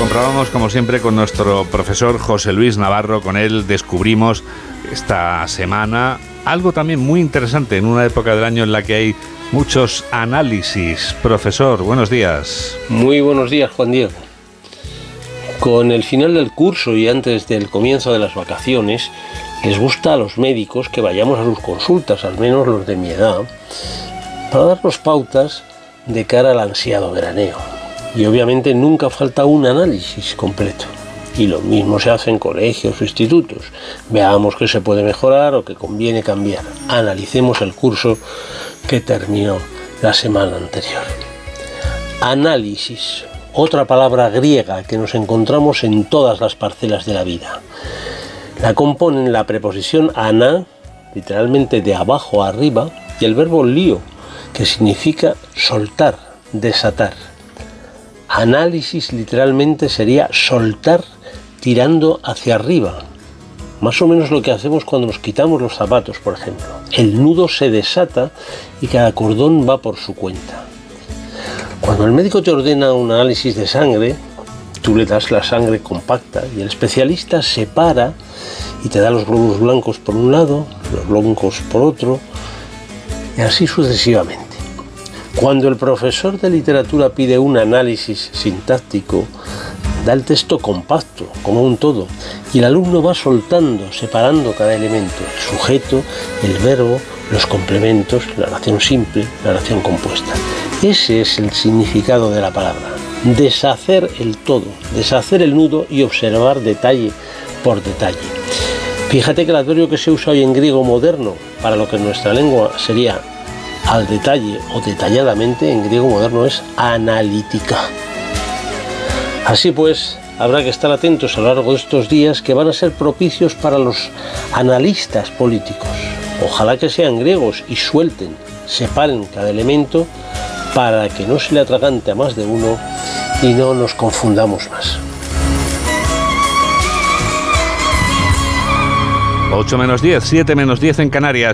comprobamos como siempre con nuestro profesor José Luis Navarro. Con él descubrimos esta semana algo también muy interesante en una época del año en la que hay muchos análisis. Profesor, buenos días. Muy buenos días, Juan Diego. Con el final del curso y antes del comienzo de las vacaciones, les gusta a los médicos que vayamos a sus consultas, al menos los de mi edad, para darnos pautas de cara al ansiado veraneo. Y obviamente nunca falta un análisis completo. Y lo mismo se hace en colegios o institutos. Veamos qué se puede mejorar o qué conviene cambiar. Analicemos el curso que terminó la semana anterior. Análisis, otra palabra griega que nos encontramos en todas las parcelas de la vida. La componen la preposición ana, literalmente de abajo a arriba, y el verbo lío, que significa soltar, desatar. Análisis literalmente sería soltar tirando hacia arriba. Más o menos lo que hacemos cuando nos quitamos los zapatos, por ejemplo. El nudo se desata y cada cordón va por su cuenta. Cuando el médico te ordena un análisis de sangre, tú le das la sangre compacta y el especialista separa y te da los glóbulos blancos por un lado, los blancos por otro, y así sucesivamente. Cuando el profesor de literatura pide un análisis sintáctico, da el texto compacto, como un todo, y el alumno va soltando, separando cada elemento, el sujeto, el verbo, los complementos, la oración simple, la oración compuesta. Ese es el significado de la palabra. Deshacer el todo, deshacer el nudo y observar detalle por detalle. Fíjate que el adverbio que se usa hoy en griego moderno para lo que en nuestra lengua sería al detalle o detalladamente en griego moderno es analítica. Así pues, habrá que estar atentos a lo largo de estos días que van a ser propicios para los analistas políticos. Ojalá que sean griegos y suelten, separen cada elemento para que no se le atragante a más de uno y no nos confundamos más. 8 menos 10, 7 menos 10 en Canarias.